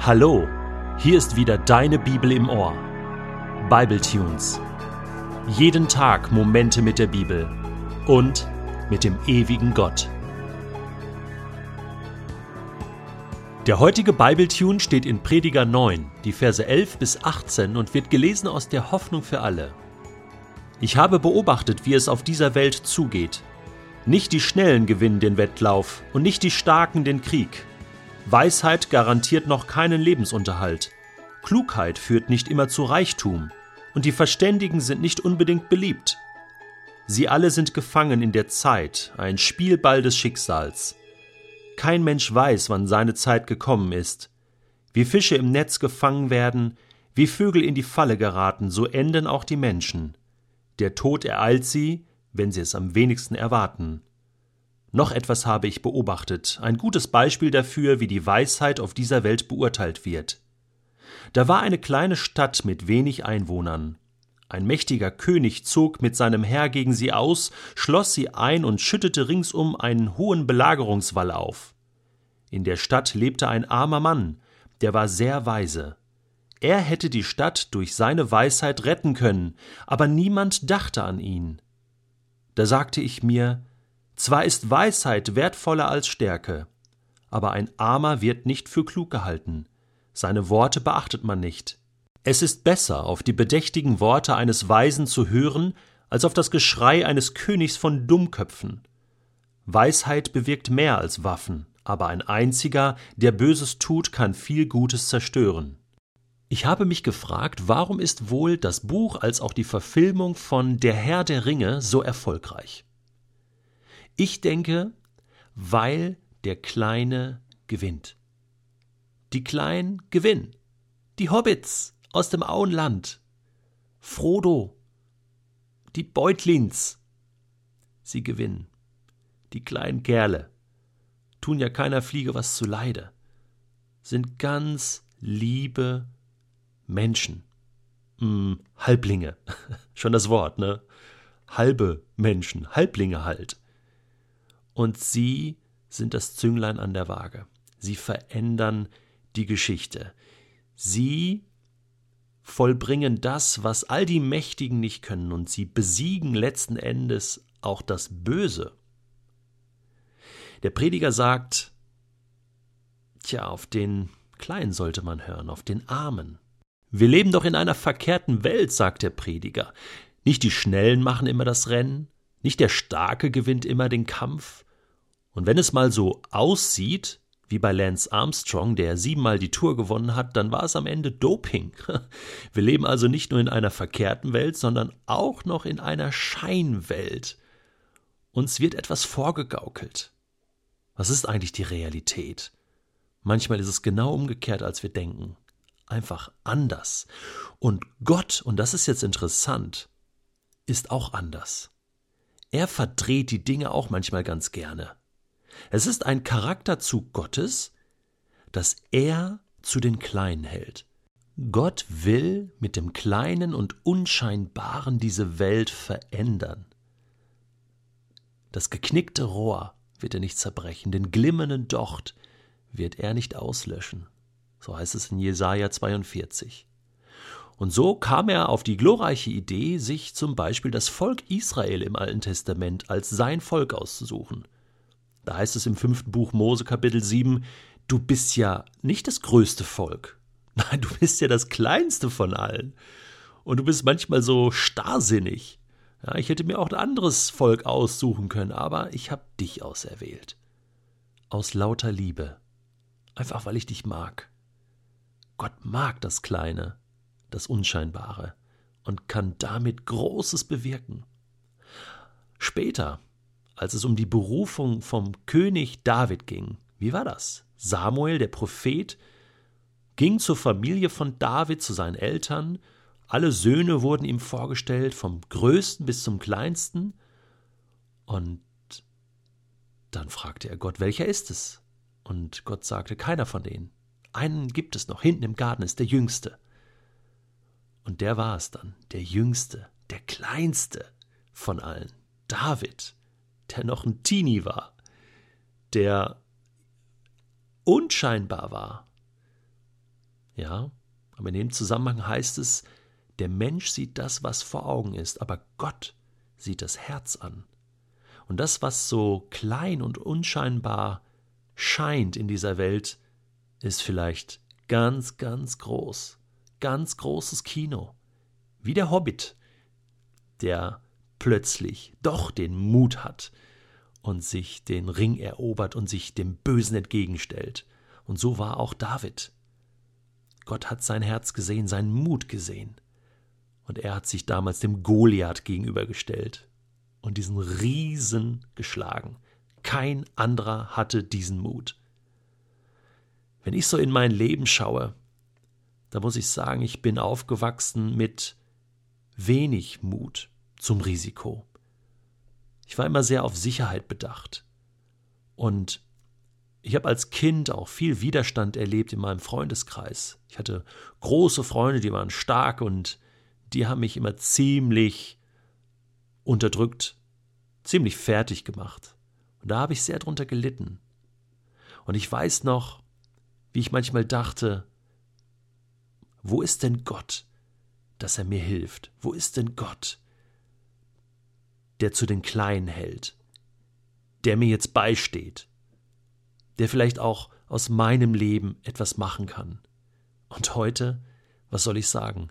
Hallo, hier ist wieder deine Bibel im Ohr. Bible Tunes. Jeden Tag Momente mit der Bibel und mit dem ewigen Gott. Der heutige Bibletune steht in Prediger 9, die Verse 11 bis 18 und wird gelesen aus der Hoffnung für alle. Ich habe beobachtet, wie es auf dieser Welt zugeht. Nicht die Schnellen gewinnen den Wettlauf und nicht die Starken den Krieg. Weisheit garantiert noch keinen Lebensunterhalt. Klugheit führt nicht immer zu Reichtum. Und die Verständigen sind nicht unbedingt beliebt. Sie alle sind gefangen in der Zeit, ein Spielball des Schicksals. Kein Mensch weiß, wann seine Zeit gekommen ist. Wie Fische im Netz gefangen werden, wie Vögel in die Falle geraten, so enden auch die Menschen. Der Tod ereilt sie, wenn sie es am wenigsten erwarten. Noch etwas habe ich beobachtet, ein gutes Beispiel dafür, wie die Weisheit auf dieser Welt beurteilt wird. Da war eine kleine Stadt mit wenig Einwohnern. Ein mächtiger König zog mit seinem Heer gegen sie aus, schloss sie ein und schüttete ringsum einen hohen Belagerungswall auf. In der Stadt lebte ein armer Mann, der war sehr weise. Er hätte die Stadt durch seine Weisheit retten können, aber niemand dachte an ihn. Da sagte ich mir, zwar ist Weisheit wertvoller als Stärke, aber ein Armer wird nicht für klug gehalten. Seine Worte beachtet man nicht. Es ist besser, auf die bedächtigen Worte eines Weisen zu hören, als auf das Geschrei eines Königs von Dummköpfen. Weisheit bewirkt mehr als Waffen, aber ein einziger, der Böses tut, kann viel Gutes zerstören. Ich habe mich gefragt, warum ist wohl das Buch als auch die Verfilmung von Der Herr der Ringe so erfolgreich? Ich denke, weil der Kleine gewinnt. Die Kleinen gewinnen. Die Hobbits aus dem Auenland. Frodo. Die Beutlins. Sie gewinnen. Die kleinen Kerle. Tun ja keiner Fliege was zu Leide. Sind ganz liebe Menschen. Hm, Halblinge. Schon das Wort, ne? Halbe Menschen. Halblinge halt und sie sind das Zünglein an der Waage. Sie verändern die Geschichte. Sie vollbringen das, was all die Mächtigen nicht können, und sie besiegen letzten Endes auch das Böse. Der Prediger sagt, tja, auf den Kleinen sollte man hören, auf den Armen. Wir leben doch in einer verkehrten Welt, sagt der Prediger. Nicht die Schnellen machen immer das Rennen, nicht der Starke gewinnt immer den Kampf, und wenn es mal so aussieht, wie bei Lance Armstrong, der siebenmal die Tour gewonnen hat, dann war es am Ende Doping. Wir leben also nicht nur in einer verkehrten Welt, sondern auch noch in einer Scheinwelt. Uns wird etwas vorgegaukelt. Was ist eigentlich die Realität? Manchmal ist es genau umgekehrt, als wir denken. Einfach anders. Und Gott, und das ist jetzt interessant, ist auch anders. Er verdreht die Dinge auch manchmal ganz gerne. Es ist ein Charakterzug Gottes, dass er zu den Kleinen hält. Gott will mit dem Kleinen und Unscheinbaren diese Welt verändern. Das geknickte Rohr wird er nicht zerbrechen, den glimmenden Docht wird er nicht auslöschen. So heißt es in Jesaja 42. Und so kam er auf die glorreiche Idee, sich zum Beispiel das Volk Israel im Alten Testament als sein Volk auszusuchen. Da heißt es im fünften Buch Mose Kapitel 7, du bist ja nicht das größte Volk. Nein, du bist ja das kleinste von allen. Und du bist manchmal so starrsinnig. Ja, ich hätte mir auch ein anderes Volk aussuchen können, aber ich habe dich auserwählt. Aus lauter Liebe. Einfach weil ich dich mag. Gott mag das Kleine, das Unscheinbare und kann damit Großes bewirken. Später, als es um die Berufung vom König David ging. Wie war das? Samuel, der Prophet, ging zur Familie von David, zu seinen Eltern. Alle Söhne wurden ihm vorgestellt, vom größten bis zum kleinsten. Und dann fragte er Gott, welcher ist es? Und Gott sagte, keiner von denen. Einen gibt es noch, hinten im Garten ist der Jüngste. Und der war es dann, der Jüngste, der Kleinste von allen, David der noch ein Teenie war, der unscheinbar war. Ja, aber in dem Zusammenhang heißt es, der Mensch sieht das, was vor Augen ist, aber Gott sieht das Herz an. Und das, was so klein und unscheinbar scheint in dieser Welt, ist vielleicht ganz, ganz groß. Ganz großes Kino. Wie der Hobbit, der plötzlich doch den Mut hat und sich den Ring erobert und sich dem Bösen entgegenstellt. Und so war auch David. Gott hat sein Herz gesehen, seinen Mut gesehen. Und er hat sich damals dem Goliath gegenübergestellt und diesen Riesen geschlagen. Kein anderer hatte diesen Mut. Wenn ich so in mein Leben schaue, da muss ich sagen, ich bin aufgewachsen mit wenig Mut zum Risiko. Ich war immer sehr auf Sicherheit bedacht. Und ich habe als Kind auch viel Widerstand erlebt in meinem Freundeskreis. Ich hatte große Freunde, die waren stark und die haben mich immer ziemlich unterdrückt, ziemlich fertig gemacht. Und da habe ich sehr drunter gelitten. Und ich weiß noch, wie ich manchmal dachte, wo ist denn Gott, dass er mir hilft? Wo ist denn Gott, der zu den Kleinen hält, der mir jetzt beisteht, der vielleicht auch aus meinem Leben etwas machen kann? Und heute, was soll ich sagen?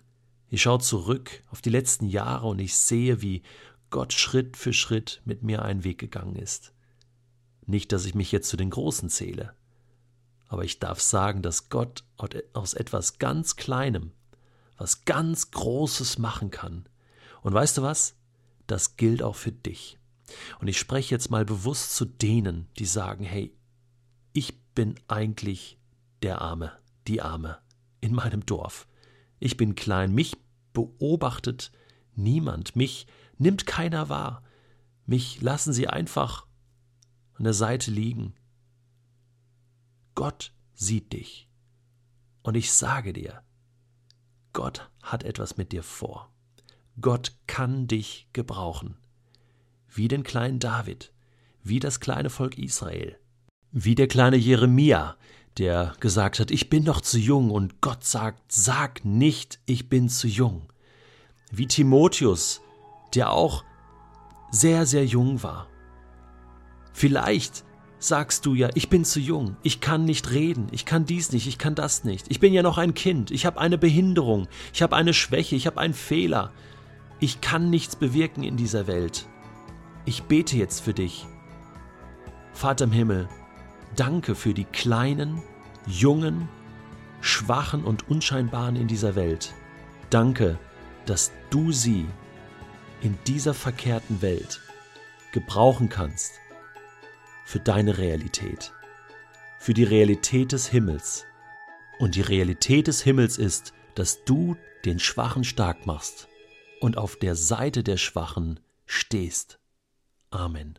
Ich schaue zurück auf die letzten Jahre und ich sehe, wie Gott Schritt für Schritt mit mir einen Weg gegangen ist. Nicht, dass ich mich jetzt zu den Großen zähle, aber ich darf sagen, dass Gott aus etwas ganz Kleinem was ganz Großes machen kann. Und weißt du was? Das gilt auch für dich. Und ich spreche jetzt mal bewusst zu denen, die sagen, hey, ich bin eigentlich der Arme, die Arme in meinem Dorf. Ich bin klein, mich beobachtet niemand, mich nimmt keiner wahr, mich lassen sie einfach an der Seite liegen. Gott sieht dich. Und ich sage dir, Gott hat etwas mit dir vor. Gott kann dich gebrauchen. Wie den kleinen David, wie das kleine Volk Israel, wie der kleine Jeremia, der gesagt hat, ich bin noch zu jung und Gott sagt, sag nicht, ich bin zu jung. Wie Timotheus, der auch sehr, sehr jung war. Vielleicht sagst du ja, ich bin zu jung, ich kann nicht reden, ich kann dies nicht, ich kann das nicht, ich bin ja noch ein Kind, ich habe eine Behinderung, ich habe eine Schwäche, ich habe einen Fehler, ich kann nichts bewirken in dieser Welt. Ich bete jetzt für dich. Vater im Himmel, danke für die kleinen, jungen, schwachen und unscheinbaren in dieser Welt. Danke, dass du sie in dieser verkehrten Welt gebrauchen kannst für deine Realität, für die Realität des Himmels. Und die Realität des Himmels ist, dass du den Schwachen stark machst und auf der Seite der Schwachen stehst. Amen.